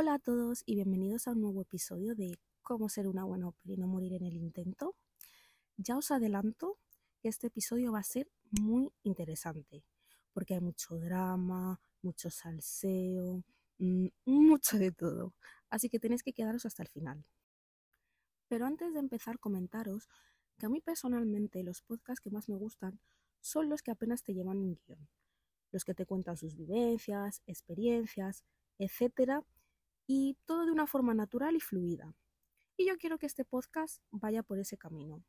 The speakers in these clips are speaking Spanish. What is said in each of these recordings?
Hola a todos y bienvenidos a un nuevo episodio de Cómo ser una buena ópera y no morir en el intento. Ya os adelanto que este episodio va a ser muy interesante porque hay mucho drama, mucho salseo, mm, mucho de todo. Así que tenéis que quedaros hasta el final. Pero antes de empezar, comentaros que a mí personalmente los podcasts que más me gustan son los que apenas te llevan un guion. Los que te cuentan sus vivencias, experiencias, etcétera, y todo de una forma natural y fluida. Y yo quiero que este podcast vaya por ese camino.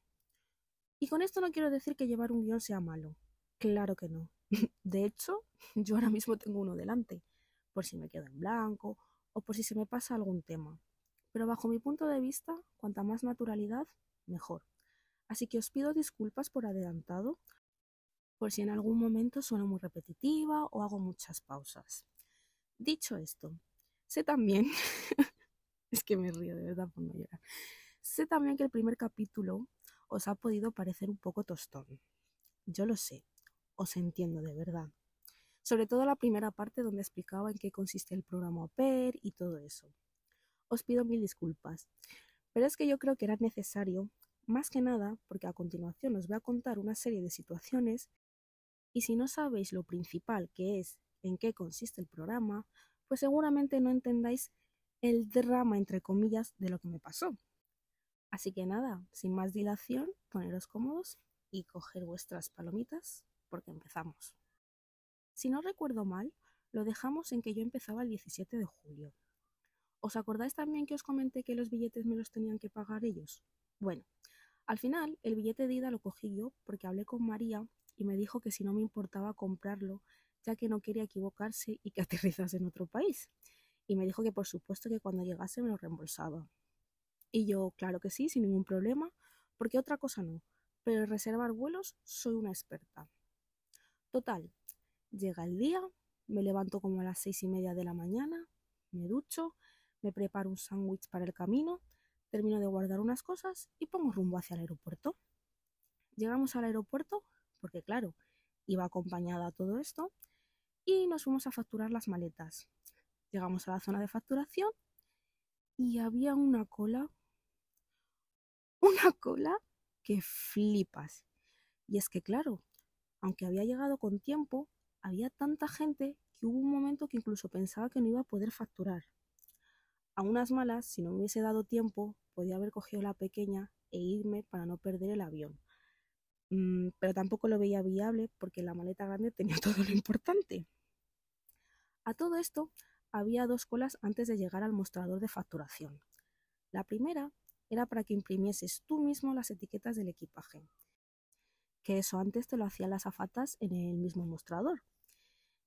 Y con esto no quiero decir que llevar un guion sea malo. Claro que no. De hecho, yo ahora mismo tengo uno delante, por si me quedo en blanco o por si se me pasa algún tema. Pero bajo mi punto de vista, cuanta más naturalidad, mejor. Así que os pido disculpas por adelantado, por si en algún momento sueno muy repetitiva o hago muchas pausas. Dicho esto, sé también, es que me río de verdad por no llorar, sé también que el primer capítulo os ha podido parecer un poco tostón. Yo lo sé, os entiendo de verdad. Sobre todo la primera parte donde explicaba en qué consiste el programa OPER y todo eso. Os pido mil disculpas, pero es que yo creo que era necesario, más que nada porque a continuación os voy a contar una serie de situaciones y si no sabéis lo principal que es en qué consiste el programa, pues seguramente no entendáis el drama entre comillas de lo que me pasó. Así que nada, sin más dilación, poneros cómodos y coger vuestras palomitas porque empezamos. Si no recuerdo mal, lo dejamos en que yo empezaba el 17 de julio. ¿Os acordáis también que os comenté que los billetes me los tenían que pagar ellos? Bueno, al final el billete de ida lo cogí yo porque hablé con María y me dijo que si no me importaba comprarlo, ya que no quería equivocarse y que aterrizase en otro país. Y me dijo que por supuesto que cuando llegase me lo reembolsaba. Y yo, claro que sí, sin ningún problema, porque otra cosa no, pero reservar vuelos soy una experta. Total, llega el día, me levanto como a las seis y media de la mañana, me ducho, me preparo un sándwich para el camino, termino de guardar unas cosas y pongo rumbo hacia el aeropuerto. Llegamos al aeropuerto, porque claro, iba acompañada a todo esto, y nos fuimos a facturar las maletas. Llegamos a la zona de facturación y había una cola, una cola que flipas. Y es que claro, aunque había llegado con tiempo, había tanta gente que hubo un momento que incluso pensaba que no iba a poder facturar. A unas malas, si no me hubiese dado tiempo, podía haber cogido la pequeña e irme para no perder el avión. Mm, pero tampoco lo veía viable porque la maleta grande tenía todo lo importante. A todo esto, había dos colas antes de llegar al mostrador de facturación. La primera era para que imprimieses tú mismo las etiquetas del equipaje que eso antes te lo hacían las afatas en el mismo mostrador.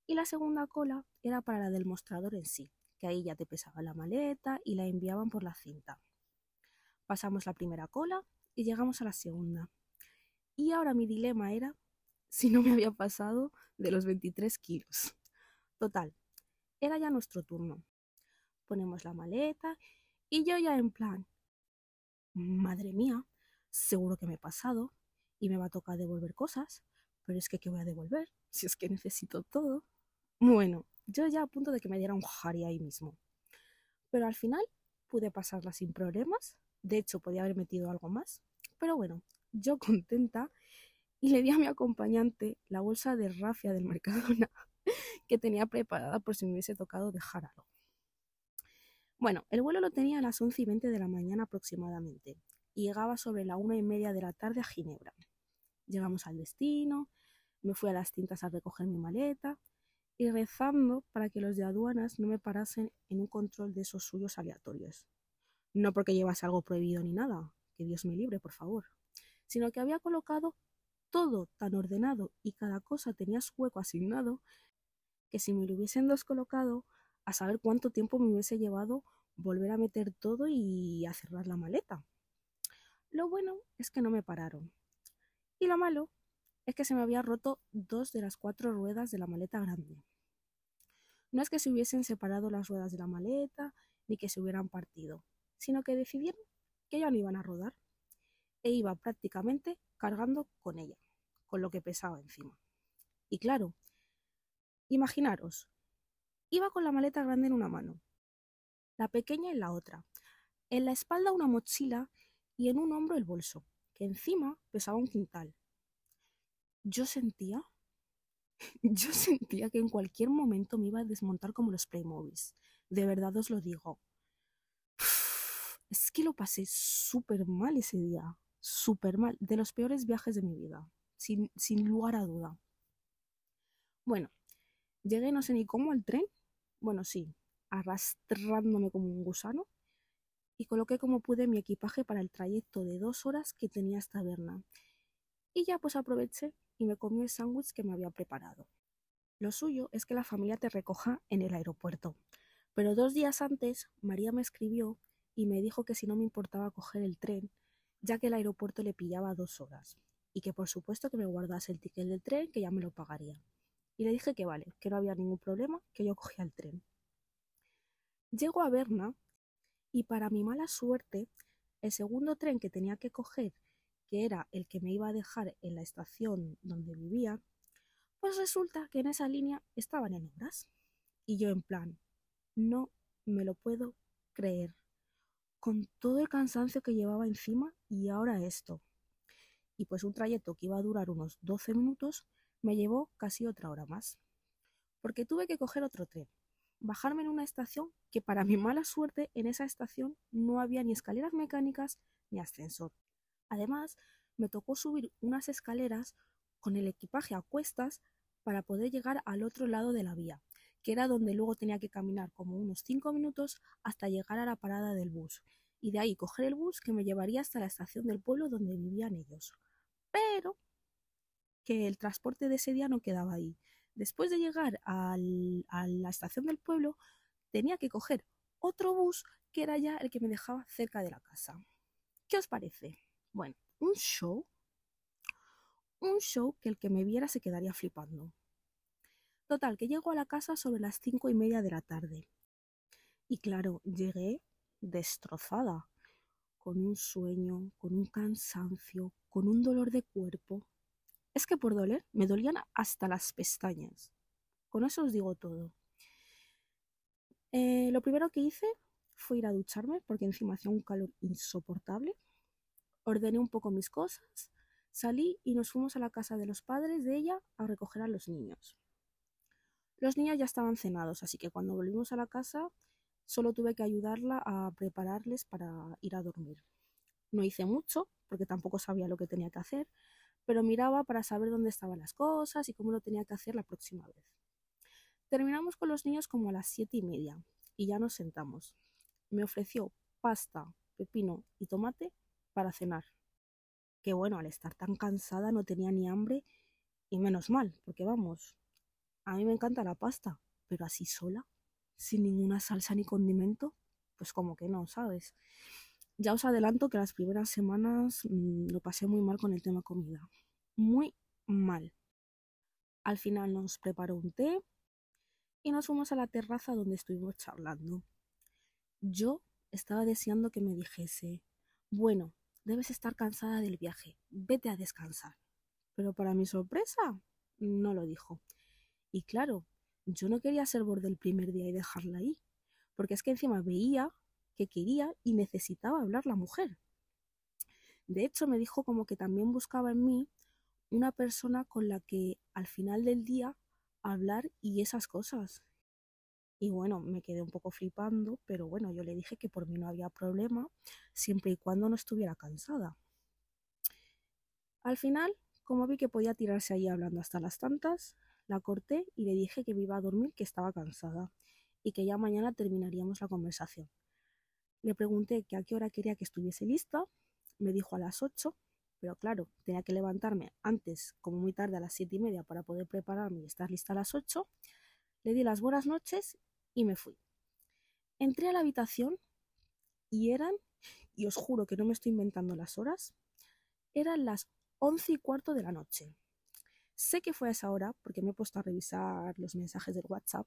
Y la segunda cola era para la del mostrador en sí, que ahí ya te pesaba la maleta y la enviaban por la cinta. Pasamos la primera cola y llegamos a la segunda. Y ahora mi dilema era si no me había pasado de los 23 kilos. Total, era ya nuestro turno. Ponemos la maleta y yo ya en plan, madre mía, seguro que me he pasado, y me va a tocar devolver cosas, pero es que ¿qué voy a devolver? Si es que necesito todo. Bueno, yo ya a punto de que me diera un jari ahí mismo. Pero al final pude pasarla sin problemas, de hecho podía haber metido algo más, pero bueno, yo contenta y le di a mi acompañante la bolsa de rafia del Mercadona que tenía preparada por si me hubiese tocado dejar algo. Bueno, el vuelo lo tenía a las once y veinte de la mañana aproximadamente y llegaba sobre la una y media de la tarde a Ginebra. Llegamos al destino, me fui a las tintas a recoger mi maleta y rezando para que los de aduanas no me parasen en un control de esos suyos aleatorios. No porque llevase algo prohibido ni nada, que Dios me libre, por favor, sino que había colocado todo tan ordenado y cada cosa tenía su hueco asignado que si me lo hubiesen descolocado, a saber cuánto tiempo me hubiese llevado volver a meter todo y a cerrar la maleta. Lo bueno es que no me pararon. Y lo malo es que se me había roto dos de las cuatro ruedas de la maleta grande. No es que se hubiesen separado las ruedas de la maleta, ni que se hubieran partido, sino que decidieron que ya no iban a rodar, e iba prácticamente cargando con ella, con lo que pesaba encima. Y claro, imaginaros, iba con la maleta grande en una mano, la pequeña en la otra, en la espalda una mochila y en un hombro el bolso, que encima pesaba un quintal. Yo sentía, yo sentía que en cualquier momento me iba a desmontar como los Playmobiles. De verdad os lo digo. Es que lo pasé súper mal ese día, súper mal, de los peores viajes de mi vida, sin, sin lugar a duda. Bueno, llegué no sé ni cómo al tren, bueno sí, arrastrándome como un gusano, y coloqué como pude mi equipaje para el trayecto de dos horas que tenía hasta Berna. Y ya pues aproveché y me comí el sándwich que me había preparado. Lo suyo es que la familia te recoja en el aeropuerto. Pero dos días antes, María me escribió y me dijo que si no me importaba coger el tren, ya que el aeropuerto le pillaba dos horas, y que por supuesto que me guardase el ticket del tren, que ya me lo pagaría. Y le dije que vale, que no había ningún problema, que yo cogía el tren. Llego a Berna y para mi mala suerte, el segundo tren que tenía que coger, que era el que me iba a dejar en la estación donde vivía, pues resulta que en esa línea estaban en obras. Y yo en plan, no me lo puedo creer. Con todo el cansancio que llevaba encima y ahora esto. Y pues un trayecto que iba a durar unos 12 minutos me llevó casi otra hora más. Porque tuve que coger otro tren bajarme en una estación que para mi mala suerte en esa estación no había ni escaleras mecánicas ni ascensor. Además, me tocó subir unas escaleras con el equipaje a cuestas para poder llegar al otro lado de la vía, que era donde luego tenía que caminar como unos cinco minutos hasta llegar a la parada del bus, y de ahí coger el bus que me llevaría hasta la estación del pueblo donde vivían ellos. Pero que el transporte de ese día no quedaba ahí, después de llegar a la estación del pueblo, tenía que coger otro bus que era ya el que me dejaba cerca de la casa. ¿Qué os parece? Bueno, un show. Un show que el que me viera se quedaría flipando. Total, que llego a la casa sobre las cinco y media de la tarde. Y claro, llegué destrozada, con un sueño, con un cansancio, con un dolor de cuerpo. Es que por doler me dolían hasta las pestañas. Con eso os digo todo. Eh, lo primero que hice fue ir a ducharme porque encima hacía un calor insoportable. Ordené un poco mis cosas, salí y nos fuimos a la casa de los padres de ella a recoger a los niños. Los niños ya estaban cenados, así que cuando volvimos a la casa solo tuve que ayudarla a prepararles para ir a dormir. No hice mucho porque tampoco sabía lo que tenía que hacer, pero miraba para saber dónde estaban las cosas y cómo lo tenía que hacer la próxima vez. Terminamos con los niños como a las siete y media y ya nos sentamos. Me ofreció pasta, pepino y tomate para cenar. Que bueno, al estar tan cansada no tenía ni hambre y menos mal, porque vamos, a mí me encanta la pasta, pero así sola, sin ninguna salsa ni condimento, pues como que no, ¿sabes? Ya os adelanto que las primeras semanas mm, lo pasé muy mal con el tema comida. Muy mal. Al final nos preparó un té y nos fuimos a la terraza donde estuvimos charlando. Yo estaba deseando que me dijese, bueno, debes estar cansada del viaje, vete a descansar. Pero para mi sorpresa, no lo dijo. Y claro, yo no quería ser borde el primer día y dejarla ahí, porque es que encima veía que quería y necesitaba hablar la mujer. De hecho, me dijo como que también buscaba en mí una persona con la que al final del día hablar y esas cosas. Y bueno, me quedé un poco flipando, pero bueno, yo le dije que por mí no había problema, siempre y cuando no estuviera cansada. Al final, como vi que podía tirarse ahí hablando hasta las tantas, la corté y le dije que me iba a dormir, que estaba cansada y que ya mañana terminaríamos la conversación. Le pregunté que a qué hora quería que estuviese lista, me dijo a las 8, pero claro, tenía que levantarme antes, como muy tarde a las siete y media, para poder prepararme y estar lista a las 8. Le di las buenas noches y me fui. Entré a la habitación y eran, y os juro que no me estoy inventando las horas, eran las once y cuarto de la noche. Sé que fue a esa hora porque me he puesto a revisar los mensajes del WhatsApp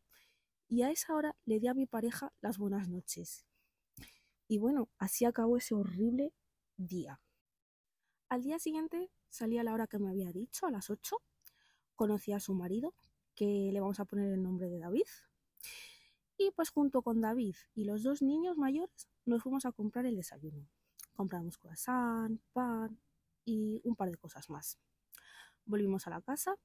y a esa hora le di a mi pareja las buenas noches y bueno, así acabó ese horrible día. Al día siguiente salí a la hora que me había dicho, a las 8. Conocí a su marido, que le vamos a poner el nombre de David. Y pues junto con David y los dos niños mayores nos fuimos a comprar el desayuno. Compramos croissant, pan y un par de cosas más. Volvimos a la casa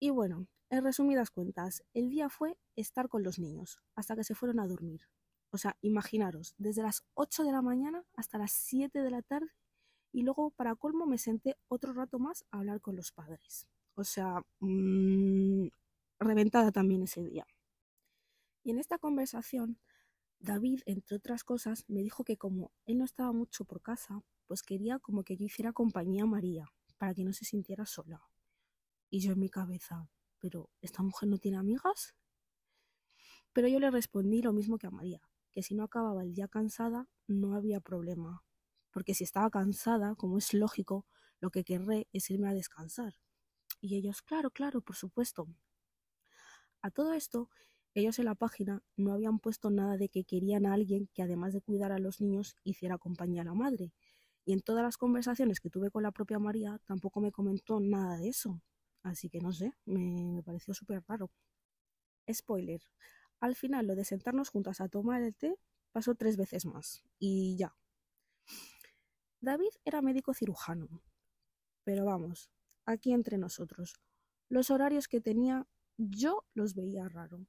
y bueno, en resumidas cuentas, el día fue estar con los niños hasta que se fueron a dormir. O sea, imaginaros, desde las 8 de la mañana hasta las 7 de la tarde y luego para colmo me senté otro rato más a hablar con los padres. O sea, mmm, reventada también ese día. Y en esta conversación, David, entre otras cosas, me dijo que como él no estaba mucho por casa, pues quería como que yo hiciera compañía a María, para que no se sintiera sola. Y yo en mi cabeza, pero ¿esta mujer no tiene amigas? Pero yo le respondí lo mismo que a María, que si no acababa el día cansada, no había problema. Porque si estaba cansada, como es lógico, lo que querré es irme a descansar. Y ellos, claro, claro, por supuesto. A todo esto, ellos en la página no habían puesto nada de que querían a alguien que además de cuidar a los niños hiciera compañía a la madre. Y en todas las conversaciones que tuve con la propia María tampoco me comentó nada de eso. Así que no sé, me, pareció súper raro. Spoiler. Al final lo de sentarnos juntas a tomar el té pasó tres veces más. Y ya. David era médico cirujano. Pero vamos, aquí entre nosotros. Los horarios que tenía yo los veía raro.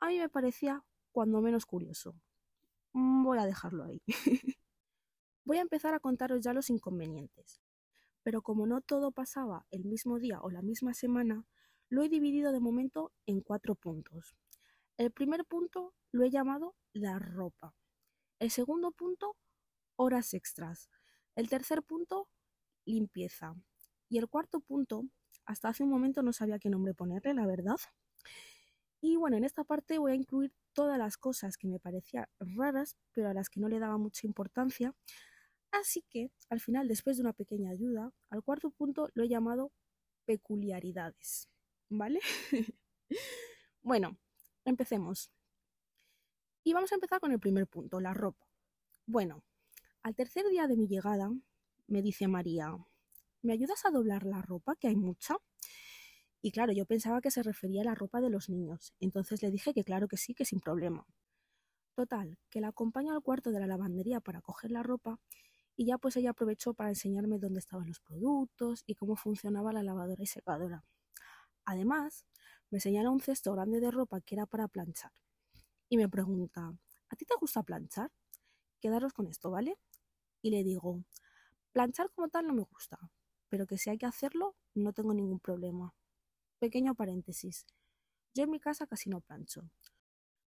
A mí me parecía cuando menos curioso. Voy a dejarlo ahí. Voy a empezar a contaros ya los inconvenientes pero como no todo pasaba el mismo día o la misma semana, lo he dividido de momento en cuatro puntos. El primer punto lo he llamado la ropa. El segundo punto, horas extras. El tercer punto, limpieza. Y el cuarto punto, hasta hace un momento no sabía qué nombre ponerle, la verdad. Y bueno, en esta parte voy a incluir todas las cosas que me parecían raras, pero a las que no le daba mucha importancia, Así que, al final, después de una pequeña ayuda, al cuarto punto lo he llamado peculiaridades. ¿Vale? bueno, empecemos. Y vamos a empezar con el primer punto, la ropa. Bueno, al tercer día de mi llegada, me dice María, ¿me ayudas a doblar la ropa, que hay mucha? Y claro, yo pensaba que se refería a la ropa de los niños, entonces le dije que claro que sí, que sin problema. Total, que la acompaño al cuarto de la lavandería para coger la ropa y ya pues ella aprovechó para enseñarme dónde estaban los productos y cómo funcionaba la lavadora y secadora. Además, me señala un cesto grande de ropa que era para planchar. Y me pregunta, ¿a ti te gusta planchar? Quedaros con esto, ¿vale? Y le digo, planchar como tal no me gusta, pero que si hay que hacerlo, no tengo ningún problema. Pequeño paréntesis. Yo en mi casa casi no plancho.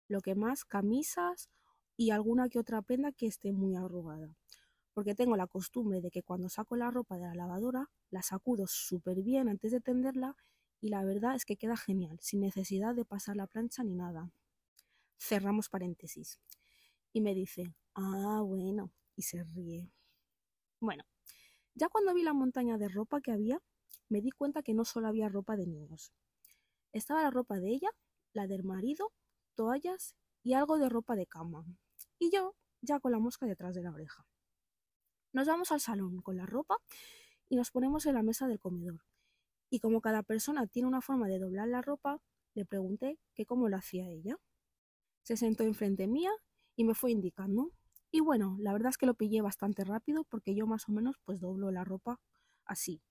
Lo que más, camisas y alguna que otra prenda que esté muy arrugada porque tengo la costumbre de que cuando saco la ropa de la lavadora la sacudo súper bien antes de tenderla y la verdad es que queda genial, sin necesidad de pasar la plancha ni nada. Cerramos paréntesis. Y me dice, ah, bueno, y se ríe. Bueno, ya cuando vi la montaña de ropa que había, me di cuenta que no solo había ropa de niños. Estaba la ropa de ella, la del marido, toallas y algo de ropa de cama. Y yo ya con la mosca detrás de la oreja. Nos vamos al salón con la ropa y nos ponemos en la mesa del comedor. Y como cada persona tiene una forma de doblar la ropa, le pregunté que cómo lo hacía ella. Se sentó enfrente mía y me fue indicando. Y bueno, la verdad es que lo pillé bastante rápido porque yo más o menos pues doblo la ropa así.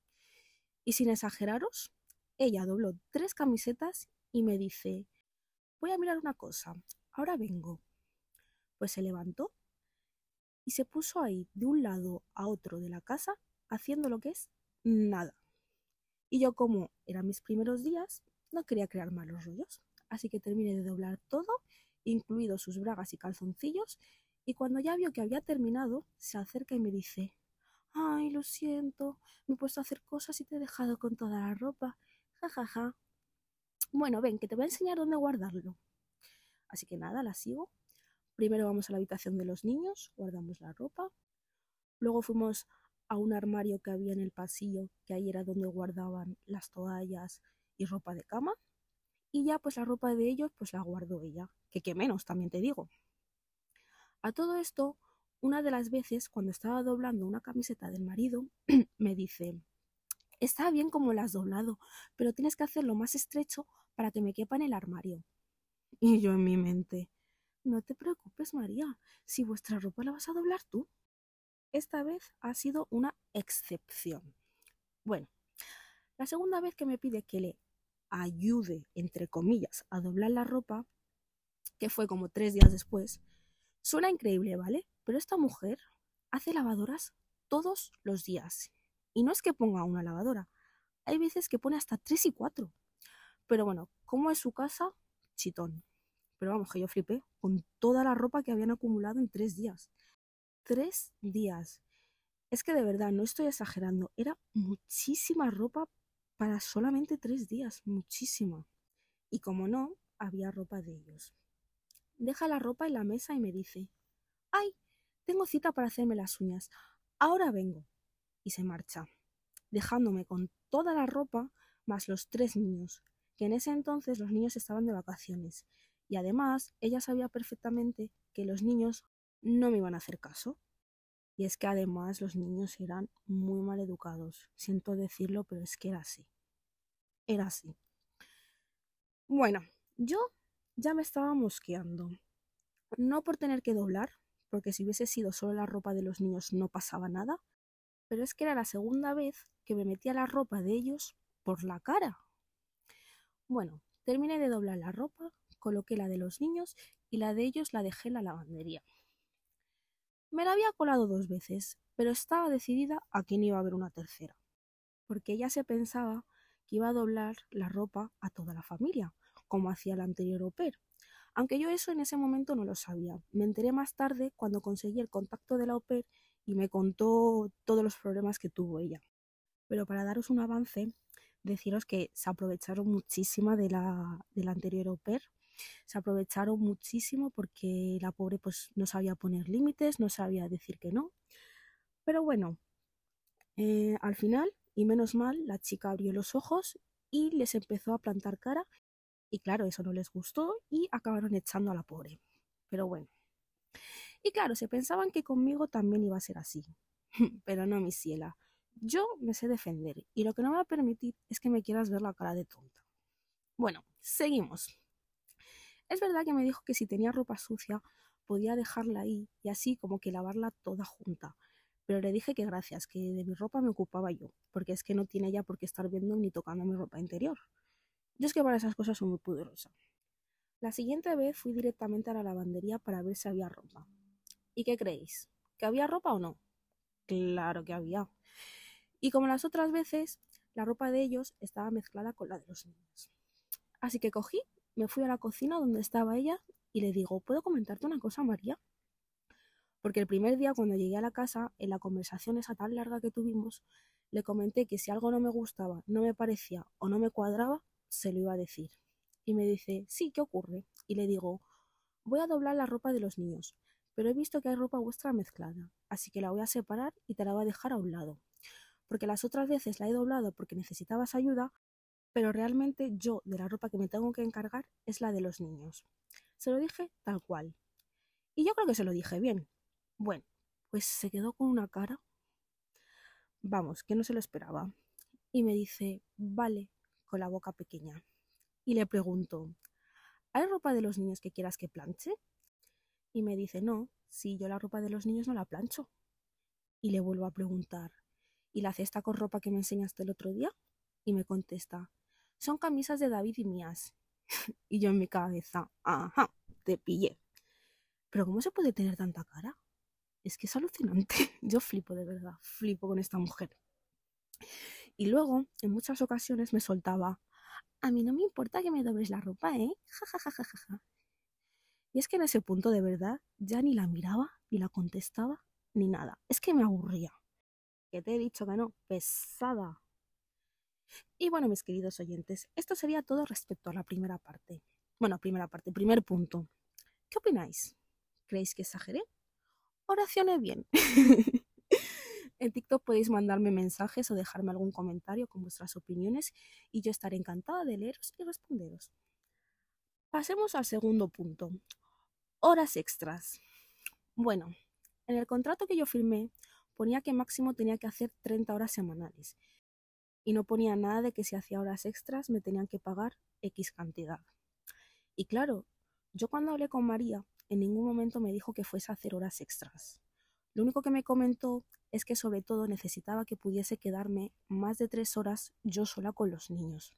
Y sin exageraros, ella dobló tres camisetas y me dice, voy a mirar una cosa, ahora vengo. Pues se levantó y se puso ahí de un lado a otro de la casa haciendo lo que es nada. Y yo como eran mis primeros días, no quería crear malos rollos, así que terminé de doblar todo, incluidos sus bragas y calzoncillos, y cuando ya vio que había terminado, se acerca y me dice, ay, lo siento, me he puesto a hacer cosas y te he dejado con toda la ropa, ja, ja, ja. Bueno, ven, que te voy a enseñar dónde guardarlo. Así que nada, la sigo Primero vamos a la habitación de los niños, guardamos la ropa. Luego fuimos a un armario que había en el pasillo, que ahí era donde guardaban las toallas y ropa de cama. Y ya pues la ropa de ellos pues la guardó ella, que qué menos también te digo. A todo esto, una de las veces cuando estaba doblando una camiseta del marido, me dice, está bien como la has doblado, pero tienes que hacerlo más estrecho para que me quepa en el armario. Y yo en mi mente, no te preocupes, María, si vuestra ropa la vas a doblar tú. Esta vez ha sido una excepción. Bueno, la segunda vez que me pide que le ayude, entre comillas, a doblar la ropa, que fue como tres días después, suena increíble, ¿vale? Pero esta mujer hace lavadoras todos los días. Y no es que ponga una lavadora, hay veces que pone hasta tres y cuatro. Pero bueno, como es su casa, chitón. Pero vamos, que yo flipé con toda la ropa que habían acumulado en tres días. Tres días. Es que de verdad, no estoy exagerando, era muchísima ropa para solamente tres días, muchísima. Y como no, había ropa de ellos. Deja la ropa en la mesa y me dice, ¡ay! Tengo cita para hacerme las uñas. Ahora vengo. Y se marcha, dejándome con toda la ropa más los tres niños, que en ese entonces los niños estaban de vacaciones. Y además, ella sabía perfectamente que los niños no me iban a hacer caso. Y es que además los niños eran muy mal educados. Siento decirlo, pero es que era así. Era así. Bueno, yo ya me estaba mosqueando. No por tener que doblar, porque si hubiese sido solo la ropa de los niños no pasaba nada, pero es que era la segunda vez que me metía la ropa de ellos por la cara. Bueno, terminé de doblar la ropa, coloqué la de los niños y la de ellos la dejé en la lavandería. Me la había colado dos veces, pero estaba decidida a que no iba a haber una tercera, porque ella se pensaba que iba a doblar la ropa a toda la familia, como hacía la anterior au Aunque yo eso en ese momento no lo sabía. Me enteré más tarde cuando conseguí el contacto de la au y me contó todos los problemas que tuvo ella. Pero para daros un avance, deciros que se aprovecharon muchísimo de la, de la anterior au se aprovecharon muchísimo porque la pobre pues no sabía poner límites, no sabía decir que no. Pero bueno, eh, al final, y menos mal, la chica abrió los ojos y les empezó a plantar cara. Y claro, eso no les gustó y acabaron echando a la pobre. Pero bueno. Y claro, se pensaban que conmigo también iba a ser así. Pero no, mi ciela. Yo me sé defender y lo que no me va a permitir es que me quieras ver la cara de tonta. Bueno, seguimos. Es verdad que me dijo que si tenía ropa sucia podía dejarla ahí y así como que lavarla toda junta. Pero le dije que gracias, que de mi ropa me ocupaba yo, porque es que no tiene ya por qué estar viendo ni tocando mi ropa interior. Yo es que para esas cosas soy muy poderosa. La siguiente vez fui directamente a la lavandería para ver si había ropa. ¿Y qué creéis? ¿Que había ropa o no? Claro que había. Y como las otras veces, la ropa de ellos estaba mezclada con la de los niños. Así que cogí me fui a la cocina donde estaba ella y le digo, ¿puedo comentarte una cosa, María? Porque el primer día cuando llegué a la casa, en la conversación esa tan larga que tuvimos, le comenté que si algo no me gustaba, no me parecía o no me cuadraba, se lo iba a decir. Y me dice, sí, ¿qué ocurre? Y le digo, voy a doblar la ropa de los niños, pero he visto que hay ropa vuestra mezclada, así que la voy a separar y te la voy a dejar a un lado. Porque las otras veces la he doblado porque necesitabas ayuda, pero realmente yo de la ropa que me tengo que encargar es la de los niños. Se lo dije tal cual. Y yo creo que se lo dije bien. Bueno, pues se quedó con una cara. Vamos, que no se lo esperaba. Y me dice, vale, con la boca pequeña. Y le pregunto, ¿hay ropa de los niños que quieras que planche? Y me dice, no, si yo la ropa de los niños no la plancho. Y le vuelvo a preguntar, ¿y la cesta con ropa que me enseñaste el otro día? Y me contesta, son camisas de David y mías. y yo en mi cabeza, ajá, te pillé. Pero ¿cómo se puede tener tanta cara? Es que es alucinante. Yo flipo de verdad, flipo con esta mujer. Y luego, en muchas ocasiones me soltaba, a mí no me importa que me dobles la ropa, ¿eh? Ja, ja, ja, ja, ja. Y es que en ese punto de verdad ya ni la miraba, ni la contestaba, ni nada. Es que me aburría. Que te he dicho que no, pesada. Y bueno, mis queridos oyentes, esto sería todo respecto a la primera parte. Bueno, primera parte, primer punto. ¿Qué opináis? ¿Creéis que exageré? Oracioné bien. en TikTok podéis mandarme mensajes o dejarme algún comentario con vuestras opiniones y yo estaré encantada de leeros y responderos. Pasemos al segundo punto. Horas extras. Bueno, en el contrato que yo firmé ponía que máximo tenía que hacer 30 horas semanales y no ponía nada de que si hacía horas extras me tenían que pagar X cantidad. Y claro, Yo cuando hablé con María, en ningún momento me dijo que fuese a hacer horas extras. Lo único que me comentó es que sobre todo necesitaba que pudiese quedarme más de tres horas yo sola con los niños.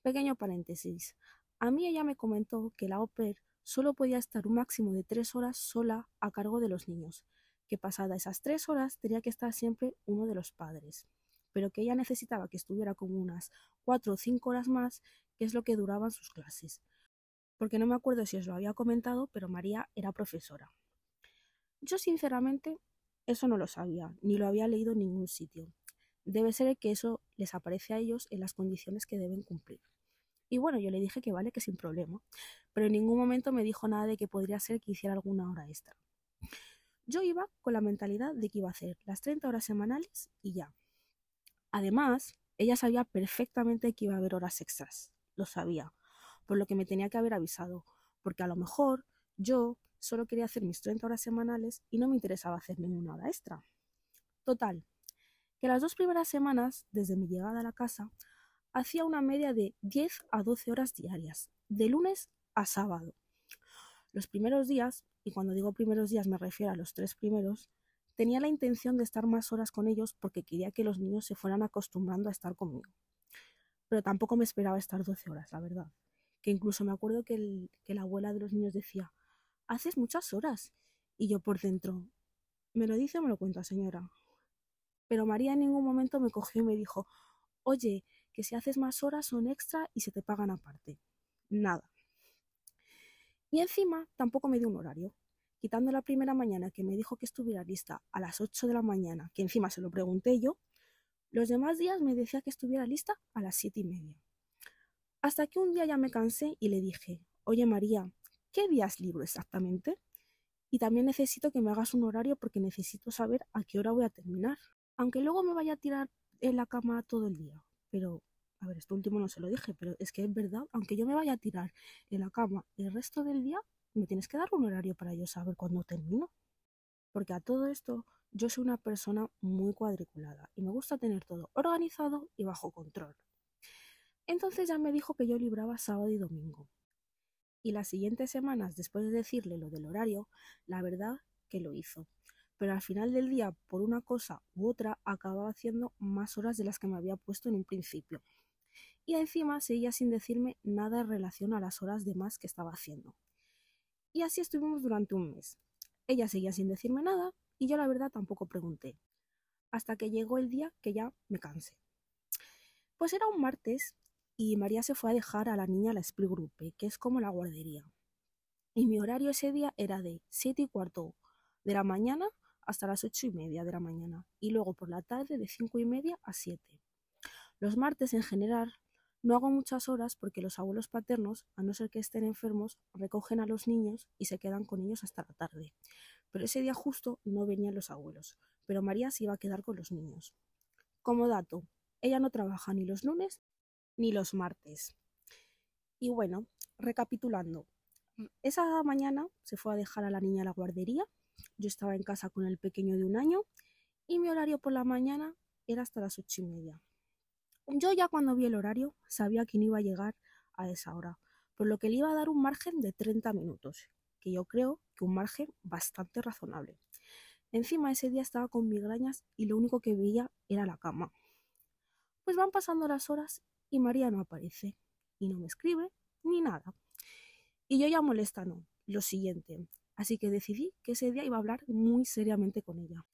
Pequeño paréntesis. A mí ella me comentó que la OPER solo podía estar un máximo de tres horas sola a cargo de los niños, que pasada esas tres horas tenía que estar siempre uno de los padres, pero que ella necesitaba que estuviera como unas cuatro o cinco horas más, que es lo que duraban sus clases. Porque no me acuerdo si os lo había comentado, pero María era profesora. Yo sinceramente eso no lo sabía, ni lo había leído en ningún sitio. Debe ser que eso les aparece a ellos en las condiciones que deben cumplir. Y bueno, yo le dije que vale, que sin problema, pero en ningún momento me dijo nada de que podría ser que hiciera alguna hora extra. Yo iba con la mentalidad de que iba a hacer las 30 horas semanales y ya. Además, ella sabía perfectamente que iba a haber horas extras. Lo sabía, por lo que me tenía que haber avisado, porque a lo mejor yo solo quería hacer mis 30 horas semanales y no me interesaba hacer ninguna hora extra. Total, que las dos primeras semanas, desde mi llegada a la casa, hacía una media de 10 a 12 horas diarias, de lunes a sábado. Los primeros días y cuando digo primeros días me refiero a los tres primeros, tenía la intención de estar más horas con ellos porque quería que los niños se fueran acostumbrando a estar conmigo. Pero tampoco me esperaba estar 12 horas, la verdad. Que incluso me acuerdo que, que la abuela de los niños decía, haces muchas horas. Y yo por dentro, ¿me lo dice o me lo cuenta, señora? Pero María en ningún momento me cogió y me dijo, oye, que si haces más horas son extra y se te pagan aparte. Nada. Y encima tampoco me dio un horario. Quitando la primera mañana que me dijo que estuviera lista a las 8 de la mañana, que encima se lo pregunté yo, los demás días me decía que estuviera lista a las siete y media. Hasta que un día ya me cansé y le dije, oye María, ¿qué días libro exactamente? Y también necesito que me hagas un horario porque necesito saber a qué hora voy a terminar. Aunque luego me vaya a tirar en la cama todo el día. Pero a ver, esto último no se lo dije, pero es que es verdad, aunque yo me vaya a tirar en la cama el resto del día, me tienes que dar un horario para yo saber cuándo termino. Porque a todo esto yo soy una persona muy cuadriculada y me gusta tener todo organizado y bajo control. Entonces ya me dijo que yo libraba sábado y domingo. Y las siguientes semanas, después de decirle lo del horario, la verdad que lo hizo. Pero al final del día, por una cosa u otra, acababa haciendo más horas de las que me había puesto en un principio y encima seguía sin decirme nada en relación a las horas de más que estaba haciendo. Y así estuvimos durante un mes. Ella seguía sin decirme nada y yo la verdad tampoco pregunté. Hasta que llegó el día que ya me cansé. Pues era un martes y María se fue a dejar a la niña a la Split Group, que es como la guardería. Y mi horario ese día era de siete y cuarto de la mañana hasta las ocho y media de la mañana y luego por la tarde de cinco y media a siete. Los martes en general no hago muchas horas porque los abuelos paternos, a no ser que estén enfermos, recogen a los niños y se quedan con ellos hasta la tarde. Pero ese día justo no venían los abuelos, pero María se iba a quedar con los niños. Como dato, ella no trabaja ni los lunes ni los martes. Y bueno, recapitulando, esa mañana se fue a dejar a la niña a la guardería, yo estaba en casa con el pequeño de un año y mi horario por la mañana era hasta las ocho y media. Yo ya cuando vi el horario sabía que no iba a llegar a esa hora, por lo que le iba a dar un margen de 30 minutos, que yo creo que un margen bastante razonable. Encima ese día estaba con migrañas y lo único que veía era la cama. Pues van pasando las horas y María no aparece, y no me escribe, ni nada. Y yo ya molesta no, lo siguiente. Así que decidí que ese día iba a hablar muy seriamente con ella,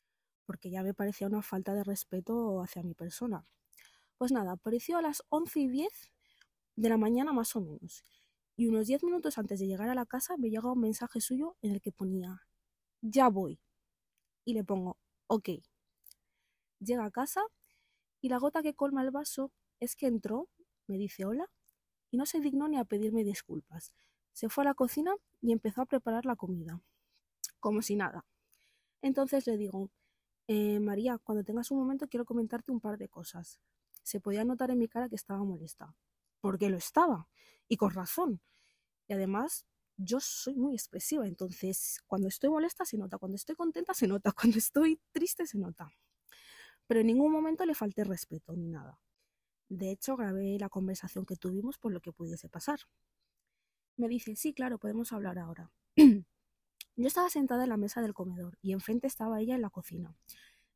porque ya me parecía una falta de respeto hacia mi persona. Pues nada, apareció a las once y diez de la mañana más o menos. Y unos diez minutos antes de llegar a la casa me llega un mensaje suyo en el que ponía ya voy. Y le pongo ok. Llega a casa y la gota que colma el vaso es que entró, me dice hola, y no se dignó ni a pedirme disculpas. Se fue a la cocina y empezó a preparar la comida, como si nada. Entonces le digo, eh, María, cuando tengas un momento quiero comentarte un par de cosas se podía notar en mi cara que estaba molesta. Porque lo estaba. Y con razón. Y además, yo soy muy expresiva. Entonces, cuando estoy molesta se nota. Cuando estoy contenta se nota. Cuando estoy triste se nota. Pero en ningún momento le falté respeto ni nada. De hecho, grabé la conversación que tuvimos por lo que pudiese pasar. Me dice, sí, claro, podemos hablar ahora. Yo estaba sentada en la mesa del comedor y enfrente estaba ella en la cocina.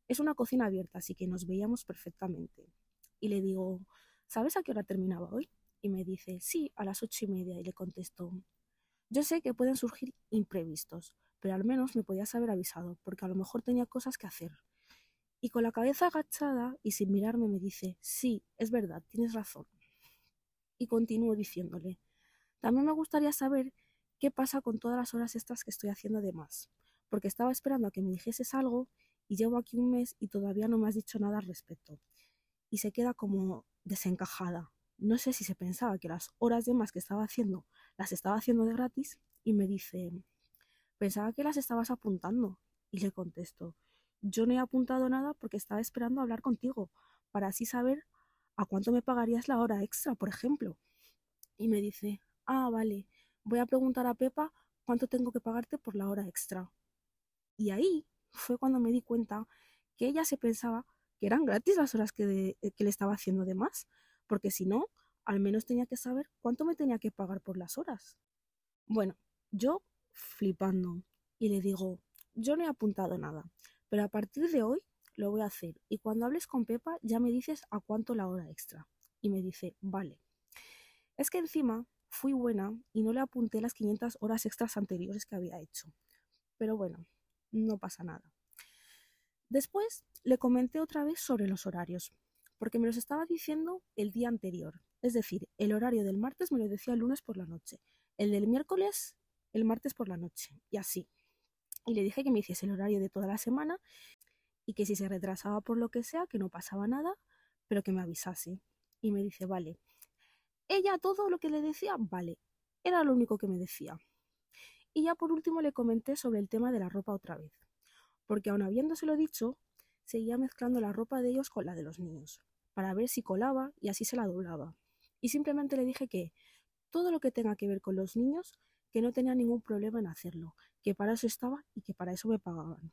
Es una cocina abierta, así que nos veíamos perfectamente. Y le digo, ¿sabes a qué hora terminaba hoy? Y me dice, sí, a las ocho y media. Y le contesto, yo sé que pueden surgir imprevistos, pero al menos me podías haber avisado, porque a lo mejor tenía cosas que hacer. Y con la cabeza agachada y sin mirarme me dice, sí, es verdad, tienes razón. Y continúo diciéndole, también me gustaría saber qué pasa con todas las horas extras que estoy haciendo de más, porque estaba esperando a que me dijeses algo y llevo aquí un mes y todavía no me has dicho nada al respecto. Y se queda como desencajada. No sé si se pensaba que las horas de más que estaba haciendo las estaba haciendo de gratis y me dice, pensaba que las estabas apuntando. Y le contesto, yo no he apuntado nada porque estaba esperando hablar contigo, para así saber a cuánto me pagarías la hora extra, por ejemplo. Y me dice, ah, vale, voy a preguntar a Pepa cuánto tengo que pagarte por la hora extra. Y ahí fue cuando me di cuenta que ella se pensaba que eran gratis las horas que, que le estaba haciendo de más, porque si no, al menos tenía que saber cuánto me tenía que pagar por las horas. Bueno, yo flipando y le digo, yo no he apuntado nada, pero a partir de hoy lo voy a hacer y cuando hables con Pepa ya me dices a cuánto la hora extra. Y me dice, vale. Es que encima fui buena y no le apunté las 500 horas extras anteriores que había hecho. Pero bueno, no pasa nada. Después le comenté otra vez sobre los horarios, porque me los estaba diciendo el día anterior. Es decir, el horario del martes me lo decía el lunes por la noche, el del miércoles el martes por la noche, y así. Y le dije que me hiciese el horario de toda la semana y que si se retrasaba por lo que sea, que no pasaba nada, pero que me avisase. Y me dice, vale. Ella todo lo que le decía, vale. Era lo único que me decía. Y ya por último le comenté sobre el tema de la ropa otra vez, porque aun habiéndoselo dicho, seguía mezclando la ropa de ellos con la de los niños para ver si colaba y así se la doblaba. Y simplemente le dije que todo lo que tenga que ver con los niños, que no tenía ningún problema en hacerlo, que para eso estaba y que para eso me pagaban.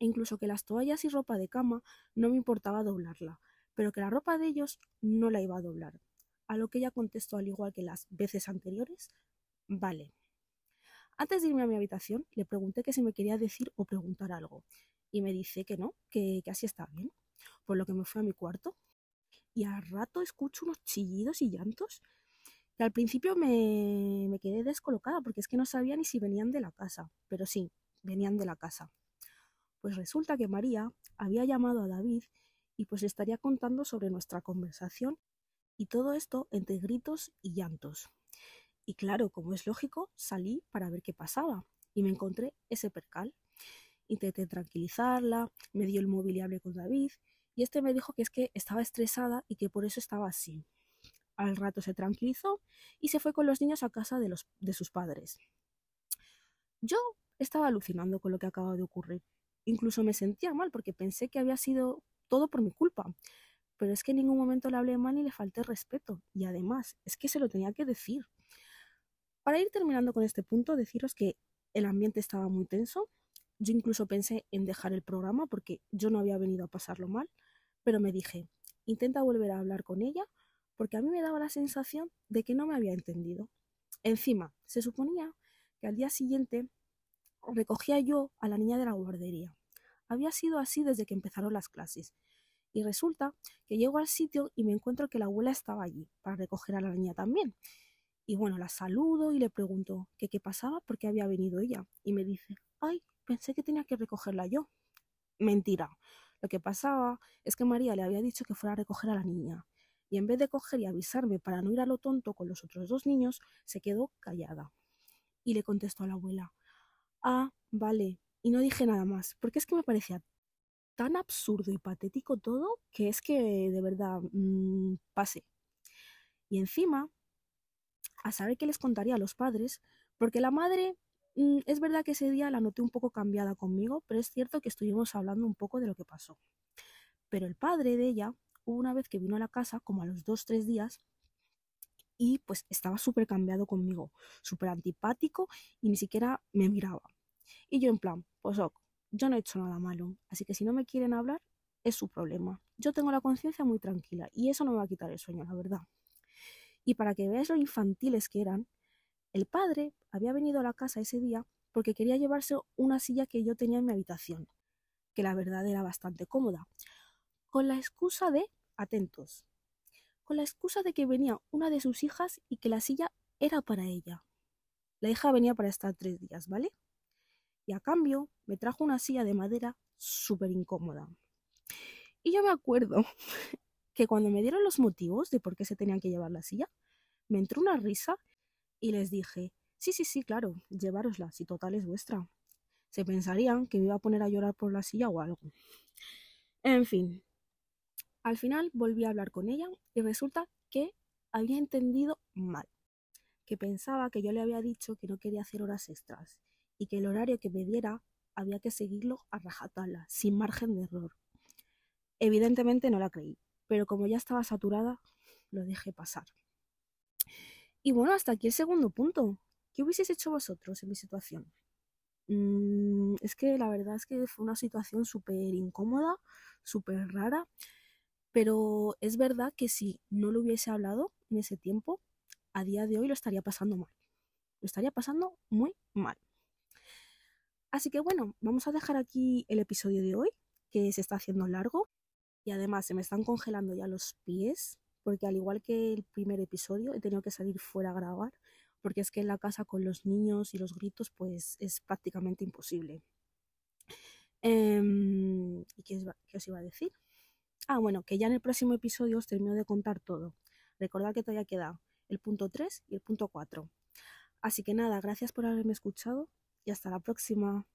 E incluso que las toallas y ropa de cama no me importaba doblarla, pero que la ropa de ellos no la iba a doblar. A lo que ella contestó al igual que las veces anteriores, vale. Antes de irme a mi habitación, le pregunté que si me quería decir o preguntar algo, y me dice que no, que, que así está bien. Por lo que me fui a mi cuarto, y al rato escucho unos chillidos y llantos que al principio me, me quedé descolocada porque es que no sabía ni si venían de la casa, pero sí, venían de la casa. Pues resulta que María había llamado a David y pues estaría contando sobre nuestra conversación y todo esto entre gritos y llantos. Y claro, como es lógico, salí para ver qué pasaba y me encontré ese percal. Intenté tranquilizarla, me dio el móvil y hablé con David y este me dijo que es que estaba estresada y que por eso estaba así. Al rato se tranquilizó y se fue con los niños a casa de, los, de sus padres. Yo estaba alucinando con lo que acaba de ocurrir. Incluso me sentía mal porque pensé que había sido todo por mi culpa. Pero es que en ningún momento le hablé mal ni le falté respeto. Y además, es que se lo tenía que decir. Para ir terminando con este punto, deciros que el ambiente estaba muy tenso. Yo incluso pensé en dejar el programa porque yo no había venido a pasarlo mal pero me dije, intenta volver a hablar con ella porque a mí me daba la sensación de que no me había entendido. Encima, se suponía que al día siguiente recogía yo a la niña de la guardería. Había sido así desde que empezaron las clases. Y resulta que llego al sitio y me encuentro que la abuela estaba allí para recoger a la niña también. Y bueno, la saludo y le pregunto que qué pasaba porque había venido ella. Y me dice, ay, pensé que tenía que recogerla yo. Mentira, lo que pasaba es que María le había dicho que fuera a recoger a la niña, y en vez de coger y avisarme para no ir a lo tonto con los otros dos niños, se quedó callada. Y le contestó a la abuela, ah, vale, y no dije nada más, porque es que me parecía tan absurdo y patético todo que es que de verdad mmm, pasé. Y encima, a saber qué les contaría a los padres, porque la madre Mm, es verdad que ese día la noté un poco cambiada conmigo, pero es cierto que estuvimos hablando un poco de lo que pasó. Pero el padre de ella, una vez que vino a la casa, como a los dos, tres días, y pues estaba súper cambiado conmigo, súper antipático y ni siquiera me miraba. Y yo en plan, pues ok, yo no he hecho nada malo, así que si no me quieren hablar, es su problema. Yo tengo la conciencia muy tranquila y eso no me va a quitar el sueño, la verdad. Y para que veáis lo infantiles que eran, El padre había venido a la casa ese día porque quería llevarse una silla que yo tenía en mi habitación, que la verdad era bastante cómoda, con la excusa de, atentos, con la excusa de que venía una de sus hijas y que la silla era para ella. La hija venía para estar tres días, ¿vale? Y a cambio me trajo una silla de madera súper incómoda. Y yo me acuerdo que cuando me dieron los motivos de por qué se tenían que llevar la silla, me entró una risa y les dije, sí, sí, sí, claro, llevárosla, si total es vuestra. Se pensarían que me iba a poner a llorar por la silla o algo. En fin, al final volví a hablar con ella y resulta que había entendido mal, que pensaba que yo le había dicho que no quería hacer horas extras y que el horario que me diera había que seguirlo a rajatala, sin margen de error. Evidentemente no la creí, pero como ya estaba saturada, lo dejé pasar. Y bueno, hasta aquí el segundo punto. ¿Qué hubieseis hecho vosotros en mi situación? Mm, es que la verdad es que fue una situación súper incómoda, súper rara, pero es verdad que si no lo hubiese hablado en ese tiempo, a día de hoy lo estaría pasando mal. Lo estaría pasando muy mal. Así que bueno, vamos a dejar aquí el episodio de hoy, que se está haciendo largo y además se me están congelando ya los pies, porque al igual que el primer episodio he tenido que salir fuera a grabar, porque es que en la casa con los niños y los gritos pues es prácticamente imposible. Em, ¿Y qué, qué os iba a decir? Ah, bueno, que ya en el próximo episodio os termino de contar todo. Recordad que todavía queda el punto 3 y el punto 4. Así que nada, gracias por haberme escuchado y hasta la próxima.